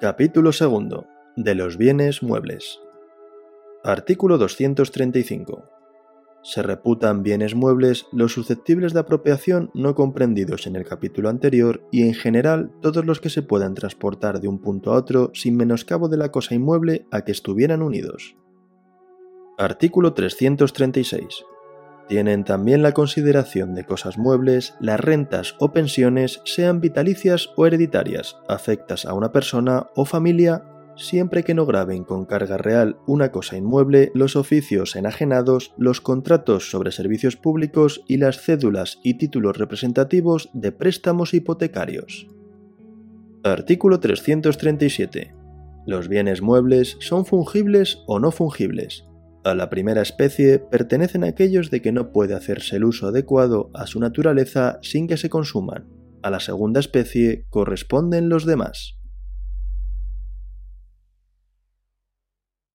Capítulo 2. De los bienes muebles. Artículo 235. Se reputan bienes muebles los susceptibles de apropiación no comprendidos en el capítulo anterior y en general todos los que se puedan transportar de un punto a otro sin menoscabo de la cosa inmueble a que estuvieran unidos. Artículo 336. Tienen también la consideración de cosas muebles las rentas o pensiones, sean vitalicias o hereditarias, afectas a una persona o familia, siempre que no graben con carga real una cosa inmueble, los oficios enajenados, los contratos sobre servicios públicos y las cédulas y títulos representativos de préstamos hipotecarios. Artículo 337. Los bienes muebles son fungibles o no fungibles, a la primera especie pertenecen aquellos de que no puede hacerse el uso adecuado a su naturaleza sin que se consuman. A la segunda especie corresponden los demás.